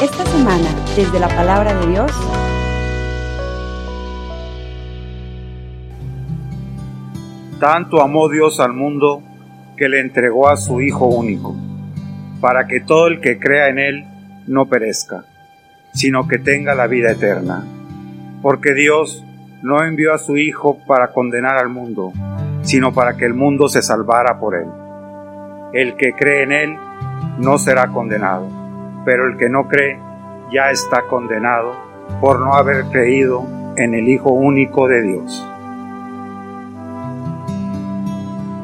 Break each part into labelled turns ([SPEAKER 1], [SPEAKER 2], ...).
[SPEAKER 1] Esta semana, desde la palabra de Dios,
[SPEAKER 2] Tanto amó Dios al mundo que le entregó a su Hijo único, para que todo el que crea en Él no perezca, sino que tenga la vida eterna. Porque Dios no envió a su Hijo para condenar al mundo, sino para que el mundo se salvara por Él. El que cree en Él no será condenado, pero el que no cree ya está condenado por no haber creído en el Hijo único de Dios.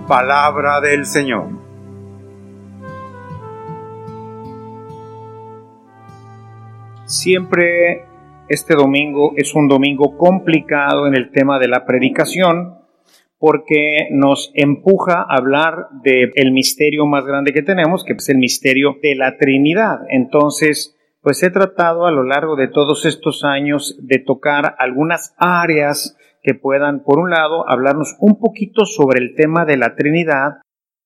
[SPEAKER 2] Palabra del Señor.
[SPEAKER 3] Siempre este domingo es un domingo complicado en el tema de la predicación porque nos empuja a hablar del misterio más grande que tenemos, que es el misterio de la Trinidad. Entonces, pues he tratado a lo largo de todos estos años de tocar algunas áreas que puedan, por un lado, hablarnos un poquito sobre el tema de la Trinidad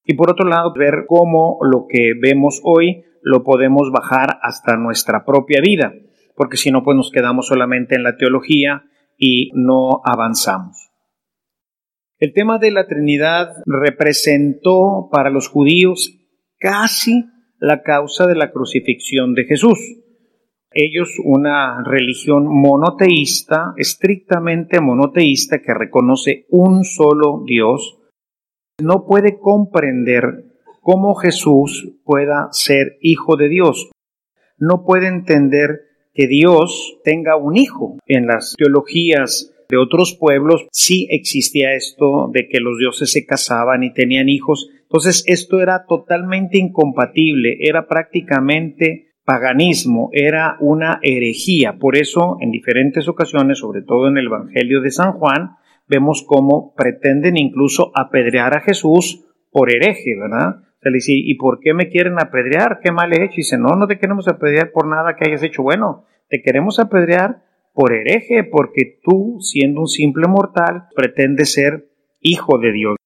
[SPEAKER 3] y por otro lado, ver cómo lo que vemos hoy lo podemos bajar hasta nuestra propia vida, porque si no, pues nos quedamos solamente en la teología y no avanzamos. El tema de la Trinidad representó para los judíos casi la causa de la crucifixión de Jesús ellos una religión monoteísta, estrictamente monoteísta, que reconoce un solo Dios, no puede comprender cómo Jesús pueda ser hijo de Dios. No puede entender que Dios tenga un hijo. En las teologías de otros pueblos sí existía esto de que los dioses se casaban y tenían hijos. Entonces esto era totalmente incompatible, era prácticamente paganismo, era una herejía. Por eso, en diferentes ocasiones, sobre todo en el Evangelio de San Juan, vemos cómo pretenden incluso apedrear a Jesús por hereje, ¿verdad? Se le dice, ¿y por qué me quieren apedrear? ¿Qué mal he hecho? Y dice, no, no te queremos apedrear por nada que hayas hecho bueno, te queremos apedrear por hereje, porque tú, siendo un simple mortal, pretendes ser hijo de Dios.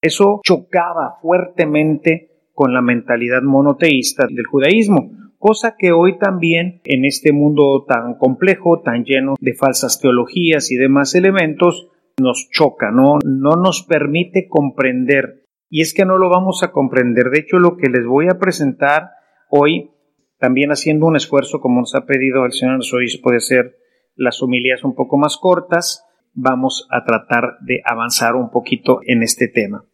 [SPEAKER 3] Eso chocaba fuertemente con la mentalidad monoteísta del judaísmo, cosa que hoy también en este mundo tan complejo, tan lleno de falsas teologías y demás elementos, nos choca, ¿no? No nos permite comprender. Y es que no lo vamos a comprender. De hecho, lo que les voy a presentar hoy, también haciendo un esfuerzo, como nos ha pedido el señor obispo, de hacer las homilías un poco más cortas, vamos a tratar de avanzar un poquito en este tema.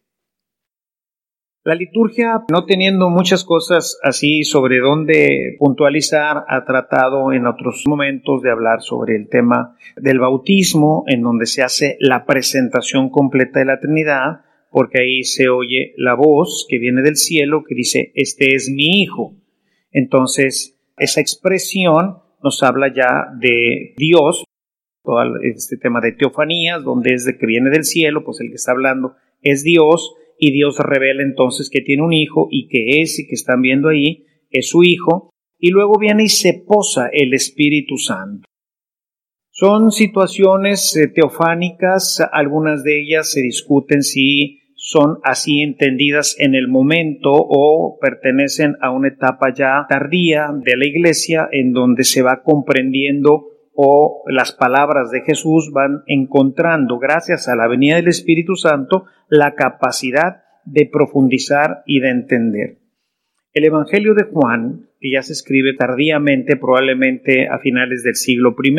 [SPEAKER 3] La liturgia, no teniendo muchas cosas así sobre dónde puntualizar, ha tratado en otros momentos de hablar sobre el tema del bautismo, en donde se hace la presentación completa de la Trinidad, porque ahí se oye la voz que viene del cielo que dice, este es mi Hijo. Entonces, esa expresión nos habla ya de Dios, todo este tema de teofanías, donde es de que viene del cielo, pues el que está hablando es Dios, y Dios revela entonces que tiene un hijo y que ese que están viendo ahí es su hijo y luego viene y se posa el Espíritu Santo. Son situaciones eh, teofánicas, algunas de ellas se discuten si son así entendidas en el momento o pertenecen a una etapa ya tardía de la iglesia en donde se va comprendiendo o las palabras de Jesús van encontrando, gracias a la venida del Espíritu Santo, la capacidad de profundizar y de entender. El Evangelio de Juan, que ya se escribe tardíamente, probablemente a finales del siglo I,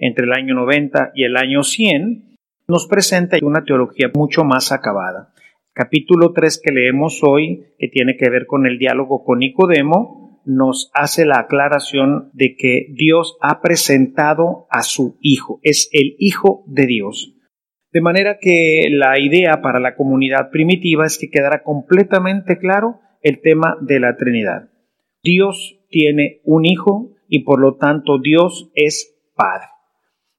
[SPEAKER 3] entre el año 90 y el año 100, nos presenta una teología mucho más acabada. Capítulo 3 que leemos hoy, que tiene que ver con el diálogo con Nicodemo, nos hace la aclaración de que Dios ha presentado a su Hijo, es el Hijo de Dios. De manera que la idea para la comunidad primitiva es que quedara completamente claro el tema de la Trinidad. Dios tiene un Hijo y por lo tanto Dios es Padre.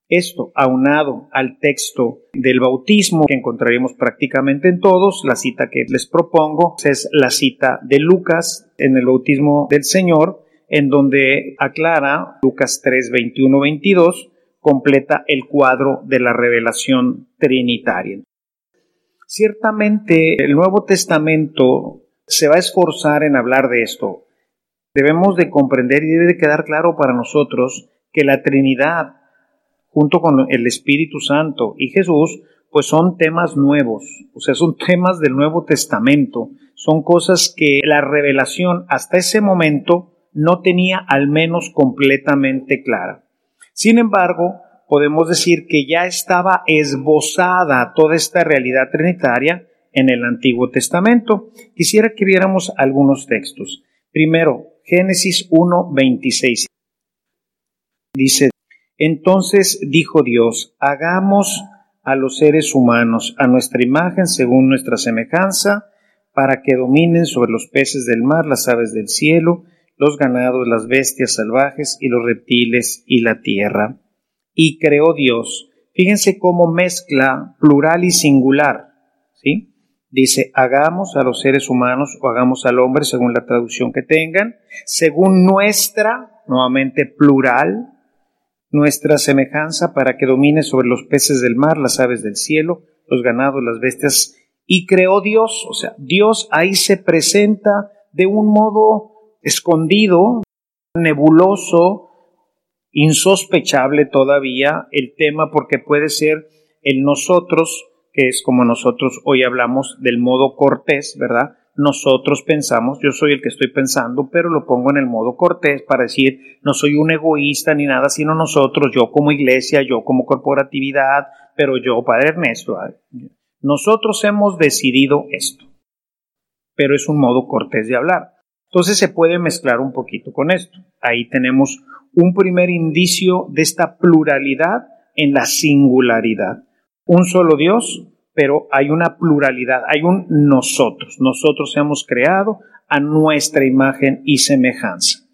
[SPEAKER 3] Esto, aunado al texto del bautismo que encontraremos prácticamente en todos, la cita que les propongo es la cita de Lucas en el bautismo del Señor, en donde aclara Lucas 3, 21, 22, completa el cuadro de la revelación trinitaria. Ciertamente el Nuevo Testamento se va a esforzar en hablar de esto. Debemos de comprender y debe de quedar claro para nosotros que la Trinidad, junto con el Espíritu Santo y Jesús, pues son temas nuevos, o sea, son temas del Nuevo Testamento, son cosas que la revelación hasta ese momento no tenía al menos completamente clara. Sin embargo, podemos decir que ya estaba esbozada toda esta realidad trinitaria en el Antiguo Testamento. Quisiera que viéramos algunos textos. Primero, Génesis 1, 26. Dice, entonces dijo Dios, hagamos a los seres humanos a nuestra imagen según nuestra semejanza, para que dominen sobre los peces del mar, las aves del cielo, los ganados, las bestias salvajes y los reptiles y la tierra. Y creó Dios. Fíjense cómo mezcla plural y singular. ¿sí? Dice, hagamos a los seres humanos o hagamos al hombre, según la traducción que tengan, según nuestra, nuevamente plural, nuestra semejanza para que domine sobre los peces del mar, las aves del cielo, los ganados, las bestias. Y creó Dios, o sea, Dios ahí se presenta de un modo escondido, nebuloso, insospechable todavía el tema porque puede ser el nosotros, que es como nosotros hoy hablamos del modo cortés, ¿verdad? Nosotros pensamos, yo soy el que estoy pensando, pero lo pongo en el modo cortés para decir, no soy un egoísta ni nada, sino nosotros, yo como iglesia, yo como corporatividad, pero yo, Padre Ernesto, nosotros hemos decidido esto, pero es un modo cortés de hablar. Entonces se puede mezclar un poquito con esto. Ahí tenemos un primer indicio de esta pluralidad en la singularidad. Un solo Dios, pero hay una pluralidad, hay un nosotros. Nosotros hemos creado a nuestra imagen y semejanza.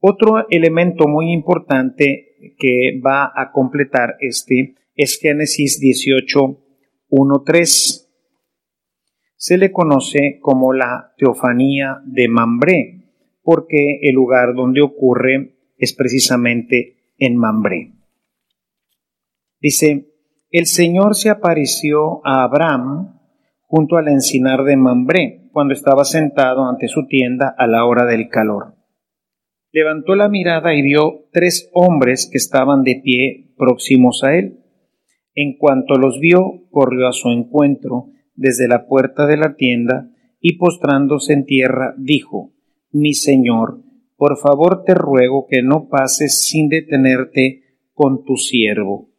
[SPEAKER 3] Otro elemento muy importante que va a completar este es Génesis 18, 1, 3 se le conoce como la teofanía de Mambré, porque el lugar donde ocurre es precisamente en Mambré. Dice, el Señor se apareció a Abraham junto al encinar de Mambré, cuando estaba sentado ante su tienda a la hora del calor. Levantó la mirada y vio tres hombres que estaban de pie próximos a él. En cuanto los vio, corrió a su encuentro desde la puerta de la tienda y postrándose en tierra dijo, Mi Señor, por favor te ruego que no pases sin detenerte con tu siervo.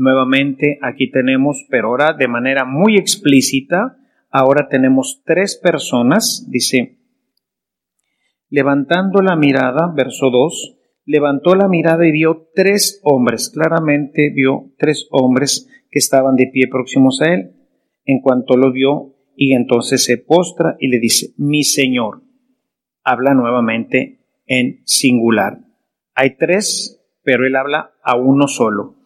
[SPEAKER 3] Nuevamente aquí tenemos, pero ahora de manera muy explícita, ahora tenemos tres personas, dice, levantando la mirada, verso 2, levantó la mirada y vio tres hombres, claramente vio tres hombres que estaban de pie próximos a él. En cuanto lo vio, y entonces se postra y le dice, mi Señor. Habla nuevamente en singular. Hay tres, pero él habla a uno solo.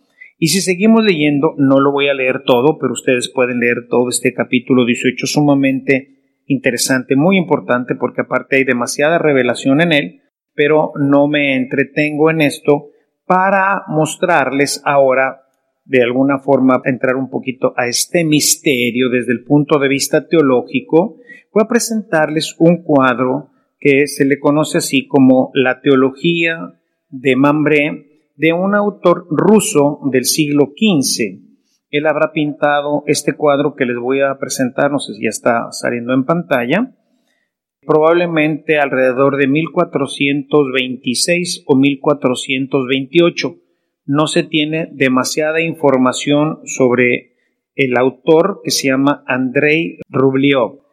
[SPEAKER 3] Y si seguimos leyendo, no lo voy a leer todo, pero ustedes pueden leer todo este capítulo 18 sumamente interesante, muy importante, porque aparte hay demasiada revelación en él, pero no me entretengo en esto para mostrarles ahora de alguna forma entrar un poquito a este misterio desde el punto de vista teológico, voy a presentarles un cuadro que se le conoce así como la teología de Mambré de un autor ruso del siglo XV. Él habrá pintado este cuadro que les voy a presentar, no sé si ya está saliendo en pantalla, probablemente alrededor de 1426 o 1428 no se tiene demasiada información sobre el autor que se llama Andrei Rublev.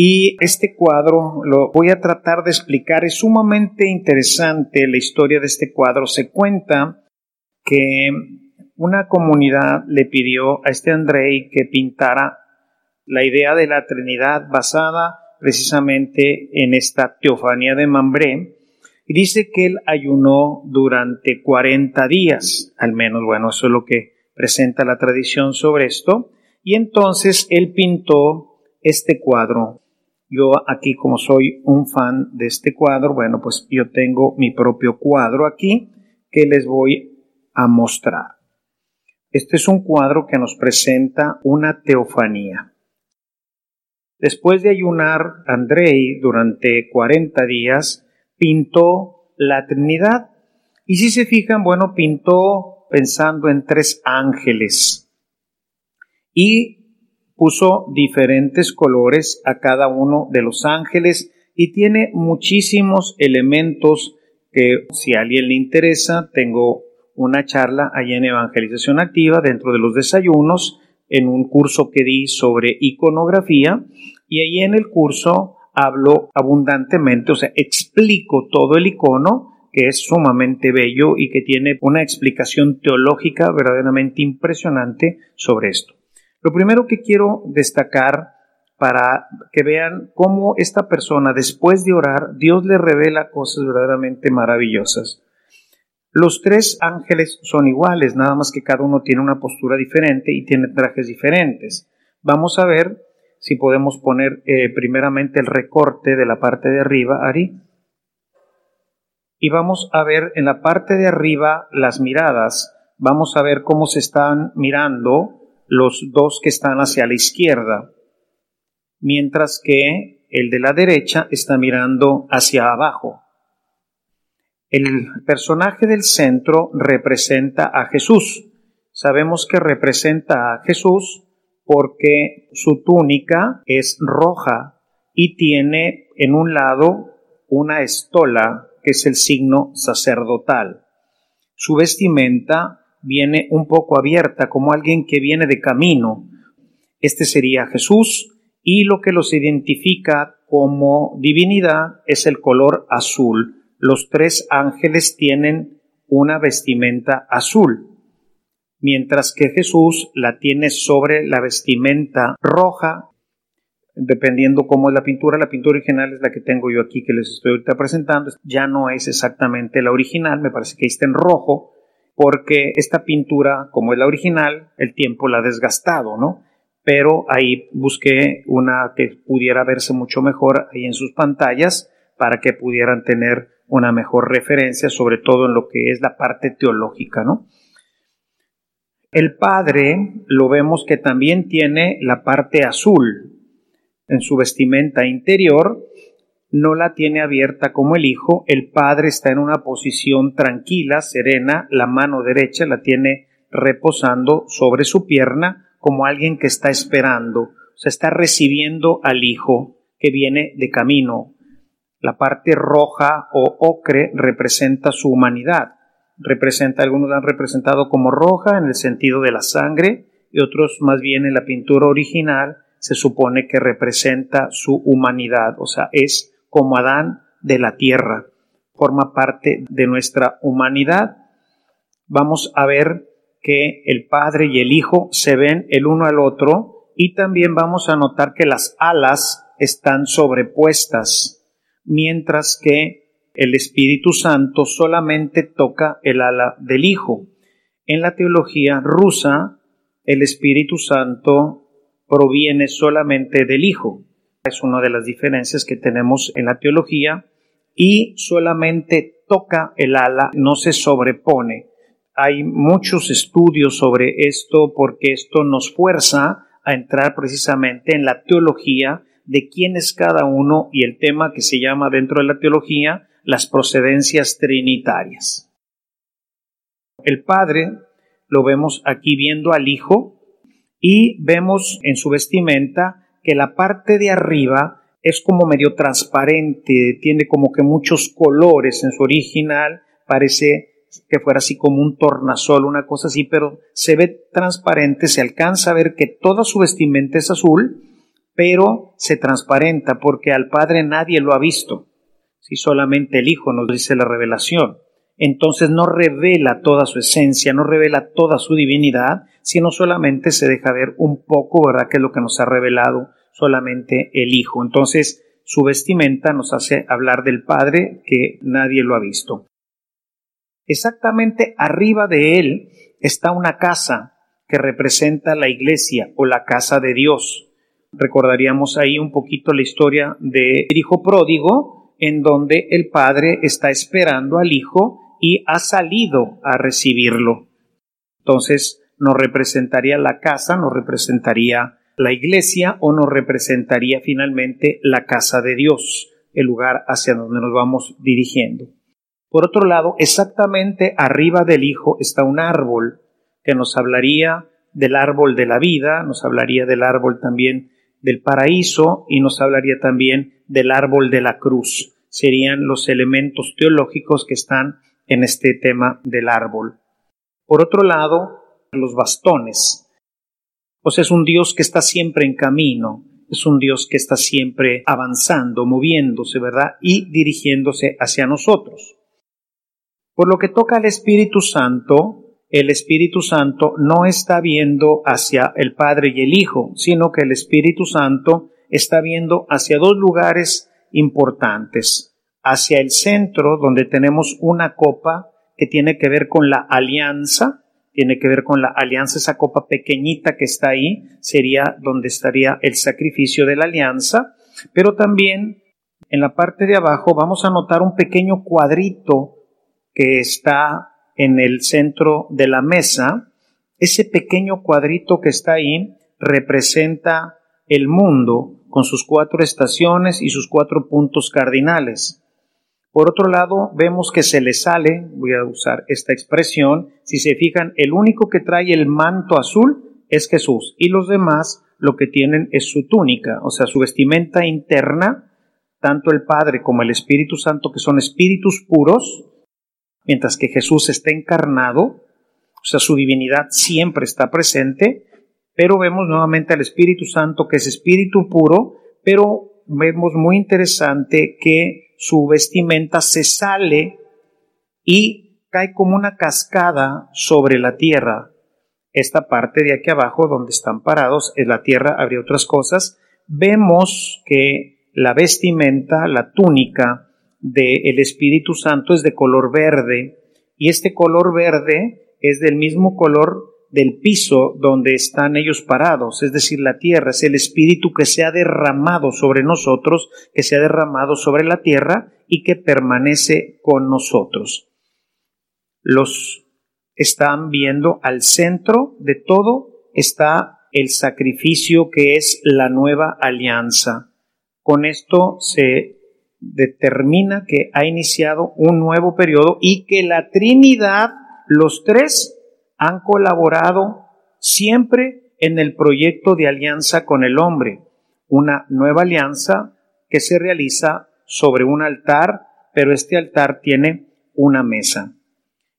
[SPEAKER 3] Y este cuadro lo voy a tratar de explicar. Es sumamente interesante la historia de este cuadro. Se cuenta que una comunidad le pidió a este Andrei que pintara la idea de la Trinidad basada precisamente en esta teofanía de Mambré y dice que él ayunó durante 40 días, al menos, bueno, eso es lo que presenta la tradición sobre esto. Y entonces él pintó este cuadro. Yo aquí, como soy un fan de este cuadro, bueno, pues yo tengo mi propio cuadro aquí que les voy a mostrar. Este es un cuadro que nos presenta una teofanía. Después de ayunar, Andrei durante 40 días pintó la Trinidad. Y si se fijan, bueno, pintó pensando en tres ángeles. Y puso diferentes colores a cada uno de los ángeles y tiene muchísimos elementos que si a alguien le interesa, tengo una charla allá en Evangelización Activa dentro de los desayunos en un curso que di sobre iconografía y ahí en el curso hablo abundantemente, o sea, explico todo el icono que es sumamente bello y que tiene una explicación teológica verdaderamente impresionante sobre esto. Lo primero que quiero destacar para que vean cómo esta persona después de orar, Dios le revela cosas verdaderamente maravillosas. Los tres ángeles son iguales, nada más que cada uno tiene una postura diferente y tiene trajes diferentes. Vamos a ver si podemos poner eh, primeramente el recorte de la parte de arriba, Ari. Y vamos a ver en la parte de arriba las miradas. Vamos a ver cómo se están mirando los dos que están hacia la izquierda, mientras que el de la derecha está mirando hacia abajo. El personaje del centro representa a Jesús. Sabemos que representa a Jesús porque su túnica es roja y tiene en un lado una estola que es el signo sacerdotal. Su vestimenta viene un poco abierta como alguien que viene de camino. Este sería Jesús y lo que los identifica como divinidad es el color azul los tres ángeles tienen una vestimenta azul, mientras que Jesús la tiene sobre la vestimenta roja, dependiendo cómo es la pintura. La pintura original es la que tengo yo aquí que les estoy ahorita presentando. Ya no es exactamente la original, me parece que está en rojo, porque esta pintura, como es la original, el tiempo la ha desgastado, ¿no? Pero ahí busqué una que pudiera verse mucho mejor ahí en sus pantallas para que pudieran tener una mejor referencia, sobre todo en lo que es la parte teológica, ¿no? El Padre lo vemos que también tiene la parte azul en su vestimenta interior, no la tiene abierta como el Hijo, el Padre está en una posición tranquila, serena, la mano derecha la tiene reposando sobre su pierna como alguien que está esperando, o sea, está recibiendo al Hijo que viene de camino, la parte roja o ocre representa su humanidad. Representa, algunos la han representado como roja en el sentido de la sangre y otros más bien en la pintura original se supone que representa su humanidad, o sea, es como Adán de la tierra, forma parte de nuestra humanidad. Vamos a ver que el Padre y el Hijo se ven el uno al otro y también vamos a notar que las alas están sobrepuestas mientras que el Espíritu Santo solamente toca el ala del Hijo. En la teología rusa, el Espíritu Santo proviene solamente del Hijo. Es una de las diferencias que tenemos en la teología y solamente toca el ala, no se sobrepone. Hay muchos estudios sobre esto porque esto nos fuerza a entrar precisamente en la teología de quién es cada uno y el tema que se llama dentro de la teología las procedencias trinitarias. El Padre lo vemos aquí viendo al Hijo y vemos en su vestimenta que la parte de arriba es como medio transparente, tiene como que muchos colores en su original, parece que fuera así como un tornasol, una cosa así, pero se ve transparente, se alcanza a ver que toda su vestimenta es azul pero se transparenta porque al Padre nadie lo ha visto, si solamente el Hijo nos dice la revelación. Entonces no revela toda su esencia, no revela toda su divinidad, sino solamente se deja ver un poco, ¿verdad? Que es lo que nos ha revelado solamente el Hijo. Entonces su vestimenta nos hace hablar del Padre que nadie lo ha visto. Exactamente arriba de él está una casa que representa la iglesia o la casa de Dios recordaríamos ahí un poquito la historia del hijo pródigo, en donde el padre está esperando al hijo y ha salido a recibirlo. Entonces nos representaría la casa, nos representaría la iglesia o nos representaría finalmente la casa de Dios, el lugar hacia donde nos vamos dirigiendo. Por otro lado, exactamente arriba del Hijo está un árbol que nos hablaría del árbol de la vida, nos hablaría del árbol también del paraíso y nos hablaría también del árbol de la cruz. Serían los elementos teológicos que están en este tema del árbol. Por otro lado, los bastones. Pues es un Dios que está siempre en camino, es un Dios que está siempre avanzando, moviéndose, ¿verdad? Y dirigiéndose hacia nosotros. Por lo que toca al Espíritu Santo, el Espíritu Santo no está viendo hacia el Padre y el Hijo, sino que el Espíritu Santo está viendo hacia dos lugares importantes. Hacia el centro, donde tenemos una copa que tiene que ver con la alianza, tiene que ver con la alianza, esa copa pequeñita que está ahí, sería donde estaría el sacrificio de la alianza, pero también en la parte de abajo vamos a notar un pequeño cuadrito que está en el centro de la mesa, ese pequeño cuadrito que está ahí representa el mundo con sus cuatro estaciones y sus cuatro puntos cardinales. Por otro lado, vemos que se le sale, voy a usar esta expresión, si se fijan, el único que trae el manto azul es Jesús y los demás lo que tienen es su túnica, o sea, su vestimenta interna, tanto el Padre como el Espíritu Santo, que son espíritus puros, mientras que Jesús está encarnado, o sea, su divinidad siempre está presente, pero vemos nuevamente al Espíritu Santo, que es espíritu puro, pero vemos muy interesante que su vestimenta se sale y cae como una cascada sobre la tierra. Esta parte de aquí abajo, donde están parados, en la tierra habría otras cosas. Vemos que la vestimenta, la túnica, del Espíritu Santo es de color verde y este color verde es del mismo color del piso donde están ellos parados, es decir, la tierra, es el Espíritu que se ha derramado sobre nosotros, que se ha derramado sobre la tierra y que permanece con nosotros. Los están viendo al centro de todo está el sacrificio que es la nueva alianza. Con esto se determina que ha iniciado un nuevo periodo y que la Trinidad, los tres, han colaborado siempre en el proyecto de alianza con el hombre, una nueva alianza que se realiza sobre un altar, pero este altar tiene una mesa.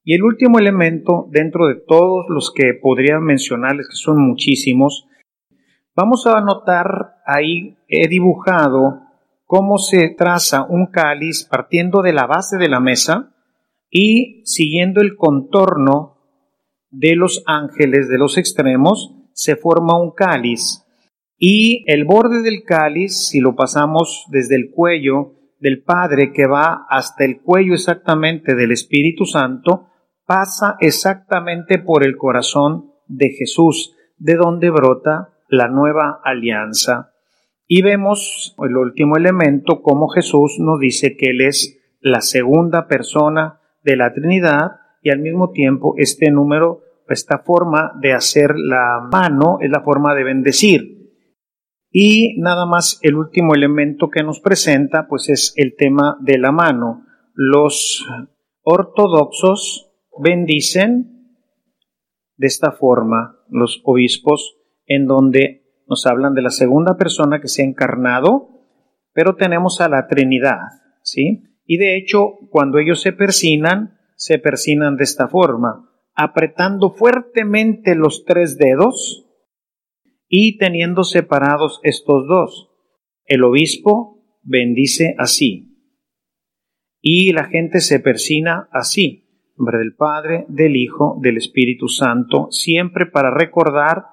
[SPEAKER 3] Y el último elemento, dentro de todos los que podría mencionarles, que son muchísimos, vamos a notar ahí, he dibujado cómo se traza un cáliz partiendo de la base de la mesa y siguiendo el contorno de los ángeles de los extremos, se forma un cáliz. Y el borde del cáliz, si lo pasamos desde el cuello del Padre que va hasta el cuello exactamente del Espíritu Santo, pasa exactamente por el corazón de Jesús, de donde brota la nueva alianza. Y vemos el último elemento, como Jesús nos dice que Él es la segunda persona de la Trinidad y al mismo tiempo este número, esta forma de hacer la mano es la forma de bendecir. Y nada más el último elemento que nos presenta pues es el tema de la mano. Los ortodoxos bendicen de esta forma los obispos en donde nos hablan de la segunda persona que se ha encarnado, pero tenemos a la Trinidad, ¿sí? Y de hecho, cuando ellos se persinan, se persinan de esta forma, apretando fuertemente los tres dedos y teniendo separados estos dos. El obispo bendice así. Y la gente se persina así, nombre del Padre, del Hijo, del Espíritu Santo, siempre para recordar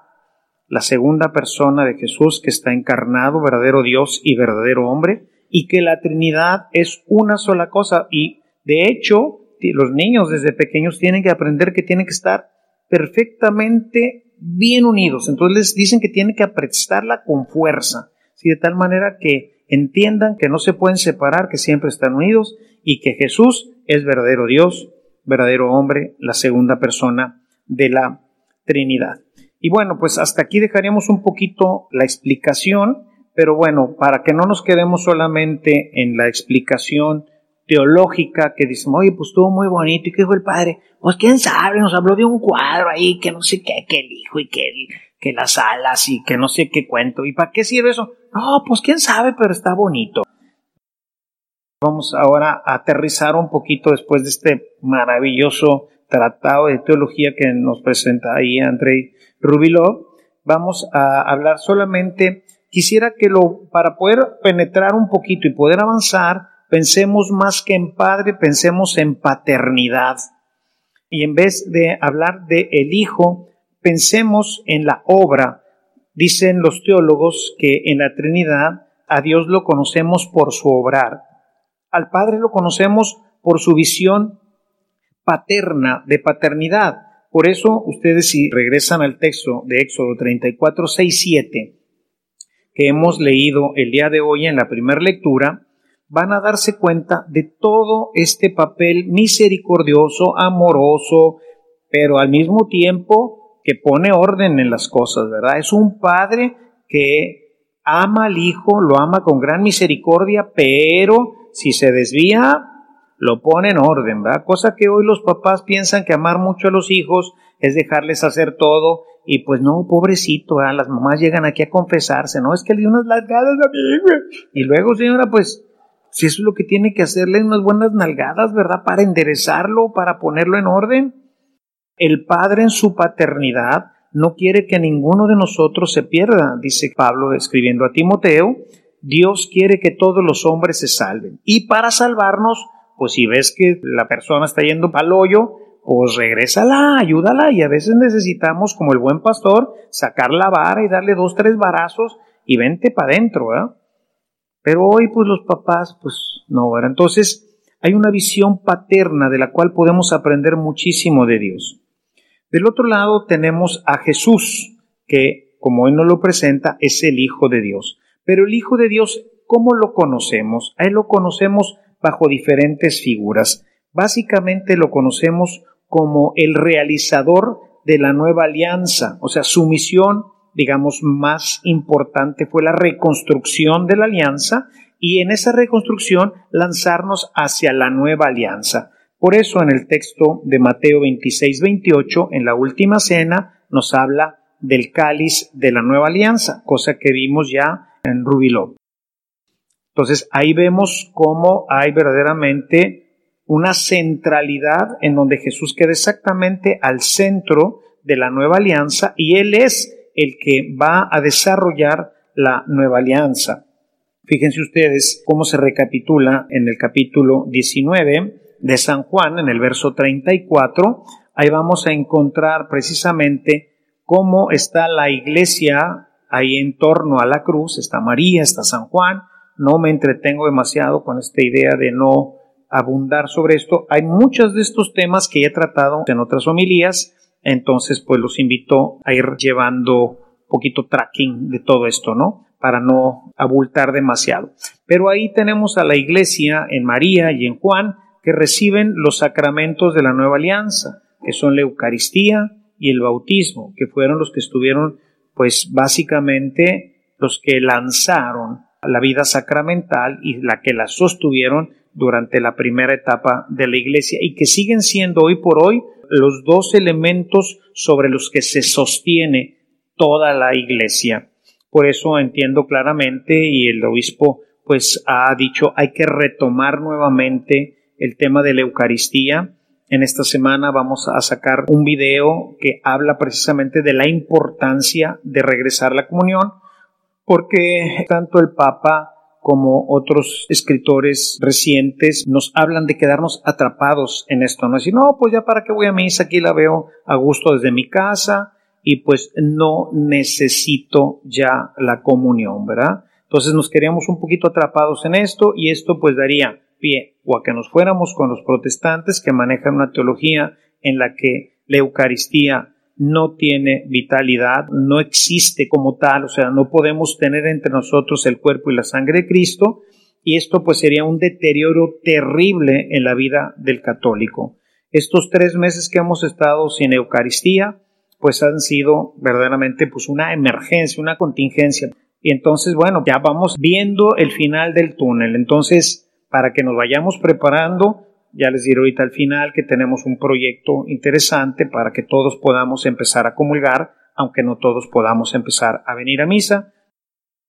[SPEAKER 3] la segunda persona de Jesús que está encarnado, verdadero Dios y verdadero hombre, y que la Trinidad es una sola cosa. Y de hecho, los niños desde pequeños tienen que aprender que tienen que estar perfectamente bien unidos. Entonces les dicen que tienen que aprestarla con fuerza, de tal manera que entiendan que no se pueden separar, que siempre están unidos y que Jesús es verdadero Dios, verdadero hombre, la segunda persona de la Trinidad. Y bueno, pues hasta aquí dejaríamos un poquito la explicación, pero bueno, para que no nos quedemos solamente en la explicación teológica que dicen, oye, pues estuvo muy bonito, ¿y qué dijo el padre? Pues quién sabe, nos habló de un cuadro ahí, que no sé qué, que el hijo y que, que las alas y que no sé qué cuento. ¿Y para qué sirve eso? No, pues quién sabe, pero está bonito. Vamos ahora a aterrizar un poquito después de este maravilloso tratado de teología que nos presenta ahí Andrei Rubilov. Vamos a hablar solamente, quisiera que lo, para poder penetrar un poquito y poder avanzar, pensemos más que en padre, pensemos en paternidad. Y en vez de hablar de el hijo, pensemos en la obra. Dicen los teólogos que en la Trinidad a Dios lo conocemos por su obrar. Al Padre lo conocemos por su visión paterna, de paternidad. Por eso ustedes si regresan al texto de Éxodo 34, 6, 7, que hemos leído el día de hoy en la primera lectura, van a darse cuenta de todo este papel misericordioso, amoroso, pero al mismo tiempo que pone orden en las cosas, ¿verdad? Es un padre que ama al hijo, lo ama con gran misericordia, pero si se desvía, lo pone en orden, ¿verdad? Cosa que hoy los papás piensan que amar mucho a los hijos es dejarles hacer todo y pues no, pobrecito, ¿verdad? las mamás llegan aquí a confesarse, ¿no? Es que le di unas largadas a mi hijo. Y luego, señora, pues si eso es lo que tiene que hacerle unas buenas nalgadas, ¿verdad? Para enderezarlo, para ponerlo en orden. El Padre en su paternidad no quiere que ninguno de nosotros se pierda, dice Pablo escribiendo a Timoteo. Dios quiere que todos los hombres se salven. Y para salvarnos, pues si ves que la persona está yendo al hoyo, pues regrésala, ayúdala. Y a veces necesitamos, como el buen pastor, sacar la vara y darle dos, tres varazos y vente para adentro, ¿verdad? Pero hoy pues los papás pues no, ¿verdad? Entonces hay una visión paterna de la cual podemos aprender muchísimo de Dios. Del otro lado tenemos a Jesús, que como hoy nos lo presenta, es el Hijo de Dios. Pero el Hijo de Dios, ¿cómo lo conocemos? A él lo conocemos bajo diferentes figuras. Básicamente lo conocemos como el realizador de la nueva alianza, o sea, su misión digamos, más importante fue la reconstrucción de la alianza y en esa reconstrucción lanzarnos hacia la nueva alianza. Por eso en el texto de Mateo 26, 28, en la última cena, nos habla del cáliz de la nueva alianza, cosa que vimos ya en Rubiló. Entonces ahí vemos cómo hay verdaderamente una centralidad en donde Jesús queda exactamente al centro de la nueva alianza y Él es el que va a desarrollar la nueva alianza. Fíjense ustedes cómo se recapitula en el capítulo 19 de San Juan, en el verso 34. Ahí vamos a encontrar precisamente cómo está la iglesia ahí en torno a la cruz. Está María, está San Juan. No me entretengo demasiado con esta idea de no abundar sobre esto. Hay muchos de estos temas que he tratado en otras homilías entonces, pues los invito a ir llevando poquito tracking de todo esto, ¿no? Para no abultar demasiado. Pero ahí tenemos a la iglesia en María y en Juan que reciben los sacramentos de la nueva alianza, que son la Eucaristía y el bautismo, que fueron los que estuvieron, pues básicamente los que lanzaron la vida sacramental y la que la sostuvieron durante la primera etapa de la iglesia y que siguen siendo hoy por hoy los dos elementos sobre los que se sostiene toda la iglesia. Por eso entiendo claramente y el obispo pues ha dicho hay que retomar nuevamente el tema de la Eucaristía. En esta semana vamos a sacar un video que habla precisamente de la importancia de regresar la comunión porque tanto el Papa como otros escritores recientes, nos hablan de quedarnos atrapados en esto, no decir, no, pues ya para qué voy a misa, aquí la veo a gusto desde mi casa y pues no necesito ya la comunión, ¿verdad? Entonces nos queríamos un poquito atrapados en esto y esto pues daría pie o a que nos fuéramos con los protestantes que manejan una teología en la que la Eucaristía no tiene vitalidad, no existe como tal, o sea, no podemos tener entre nosotros el cuerpo y la sangre de Cristo, y esto pues sería un deterioro terrible en la vida del católico. Estos tres meses que hemos estado sin Eucaristía pues han sido verdaderamente pues una emergencia, una contingencia. Y entonces, bueno, ya vamos viendo el final del túnel. Entonces, para que nos vayamos preparando, ya les diré ahorita al final que tenemos un proyecto interesante para que todos podamos empezar a comulgar, aunque no todos podamos empezar a venir a misa.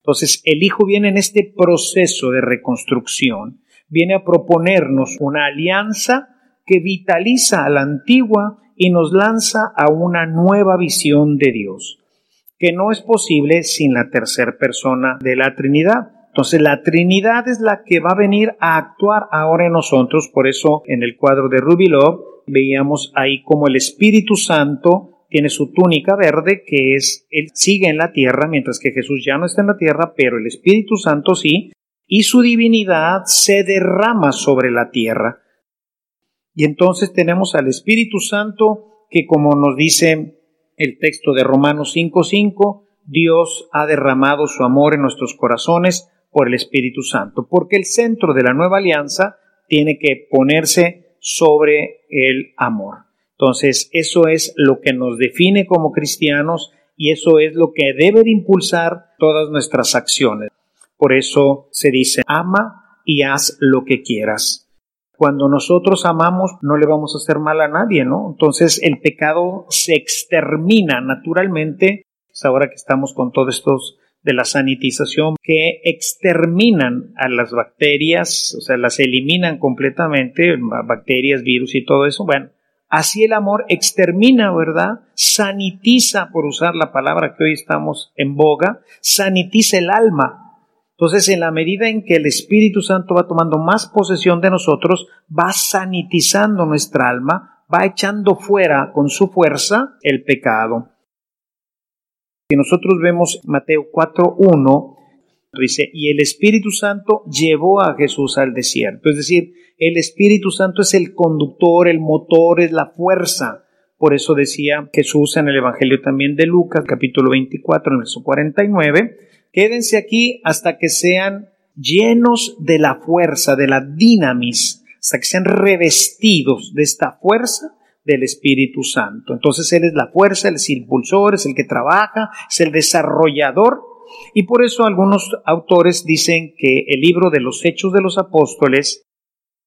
[SPEAKER 3] Entonces, el Hijo viene en este proceso de reconstrucción, viene a proponernos una alianza que vitaliza a la antigua y nos lanza a una nueva visión de Dios, que no es posible sin la tercera persona de la Trinidad. Entonces la Trinidad es la que va a venir a actuar ahora en nosotros, por eso en el cuadro de Rubilov veíamos ahí como el Espíritu Santo tiene su túnica verde, que es, él sigue en la tierra, mientras que Jesús ya no está en la tierra, pero el Espíritu Santo sí, y su divinidad se derrama sobre la tierra. Y entonces tenemos al Espíritu Santo que como nos dice el texto de Romanos 5:5, Dios ha derramado su amor en nuestros corazones por el Espíritu Santo, porque el centro de la nueva alianza tiene que ponerse sobre el amor. Entonces, eso es lo que nos define como cristianos y eso es lo que debe de impulsar todas nuestras acciones. Por eso se dice, ama y haz lo que quieras cuando nosotros amamos no le vamos a hacer mal a nadie, ¿no? Entonces el pecado se extermina naturalmente, es ahora que estamos con todos estos de la sanitización, que exterminan a las bacterias, o sea, las eliminan completamente, bacterias, virus y todo eso. Bueno, así el amor extermina, ¿verdad? Sanitiza, por usar la palabra que hoy estamos en boga, sanitiza el alma, entonces, en la medida en que el Espíritu Santo va tomando más posesión de nosotros, va sanitizando nuestra alma, va echando fuera con su fuerza el pecado. Si nosotros vemos Mateo 4.1, dice, y el Espíritu Santo llevó a Jesús al desierto. Es decir, el Espíritu Santo es el conductor, el motor, es la fuerza. Por eso decía Jesús en el Evangelio también de Lucas, capítulo 24, verso 49, Quédense aquí hasta que sean llenos de la fuerza, de la dinamis, hasta que sean revestidos de esta fuerza del Espíritu Santo. Entonces Él es la fuerza, Él es el impulsor, es el que trabaja, es el desarrollador. Y por eso algunos autores dicen que el libro de los Hechos de los Apóstoles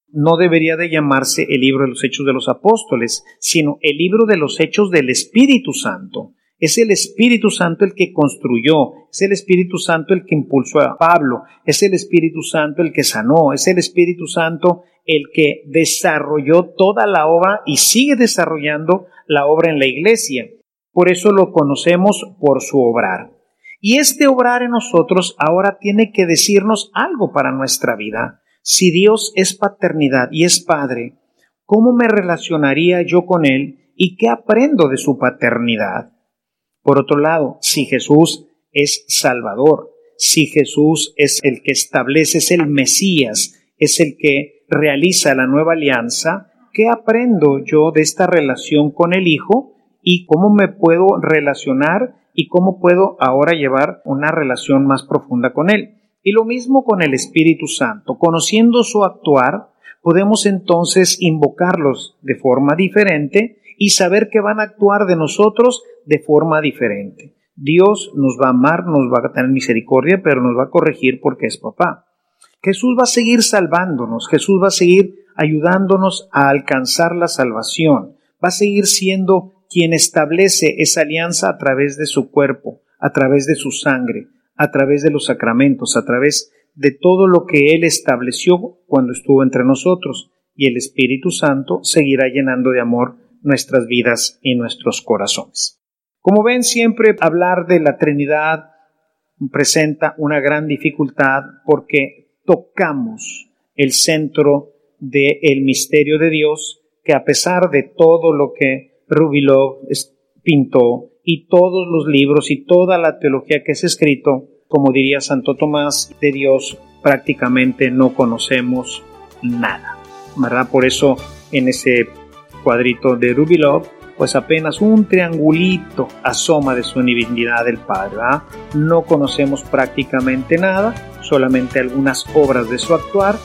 [SPEAKER 3] no debería de llamarse el libro de los Hechos de los Apóstoles, sino el libro de los Hechos del Espíritu Santo. Es el Espíritu Santo el que construyó, es el Espíritu Santo el que impulsó a Pablo, es el Espíritu Santo el que sanó, es el Espíritu Santo el que desarrolló toda la obra y sigue desarrollando la obra en la iglesia. Por eso lo conocemos por su obrar. Y este obrar en nosotros ahora tiene que decirnos algo para nuestra vida. Si Dios es paternidad y es Padre, ¿cómo me relacionaría yo con Él y qué aprendo de su paternidad? Por otro lado, si Jesús es Salvador, si Jesús es el que establece, es el Mesías, es el que realiza la nueva alianza, ¿qué aprendo yo de esta relación con el Hijo y cómo me puedo relacionar y cómo puedo ahora llevar una relación más profunda con Él? Y lo mismo con el Espíritu Santo. Conociendo su actuar, podemos entonces invocarlos de forma diferente y saber que van a actuar de nosotros de forma diferente. Dios nos va a amar, nos va a tener misericordia, pero nos va a corregir porque es papá. Jesús va a seguir salvándonos, Jesús va a seguir ayudándonos a alcanzar la salvación, va a seguir siendo quien establece esa alianza a través de su cuerpo, a través de su sangre, a través de los sacramentos, a través de todo lo que Él estableció cuando estuvo entre nosotros, y el Espíritu Santo seguirá llenando de amor nuestras vidas y nuestros corazones. Como ven, siempre hablar de la Trinidad presenta una gran dificultad porque tocamos el centro del misterio de Dios que a pesar de todo lo que Rubilov pintó y todos los libros y toda la teología que es escrito, como diría Santo Tomás, de Dios prácticamente no conocemos nada. ¿verdad? Por eso en ese cuadrito de Rubilov pues apenas un triangulito asoma de su divinidad del Padre. No conocemos prácticamente nada, solamente algunas obras de su actuar.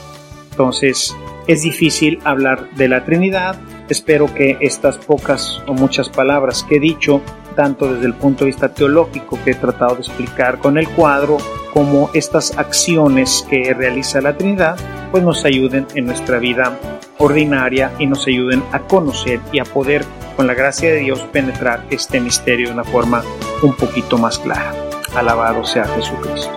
[SPEAKER 3] Entonces es difícil hablar de la Trinidad. Espero que estas pocas o muchas palabras que he dicho tanto desde el punto de vista teológico que he tratado de explicar con el cuadro, como estas acciones que realiza la Trinidad, pues nos ayuden en nuestra vida ordinaria y nos ayuden a conocer y a poder, con la gracia de Dios, penetrar este misterio de una forma un poquito más clara. Alabado sea Jesucristo.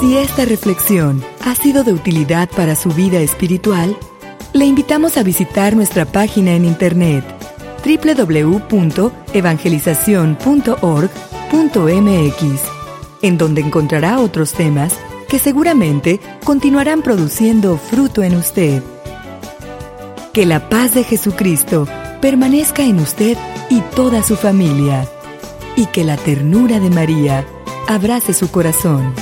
[SPEAKER 4] Si esta reflexión ha sido de utilidad para su vida espiritual, le invitamos a visitar nuestra página en internet www.evangelizacion.org.mx, en donde encontrará otros temas que seguramente continuarán produciendo fruto en usted. Que la paz de Jesucristo permanezca en usted y toda su familia, y que la ternura de María abrace su corazón.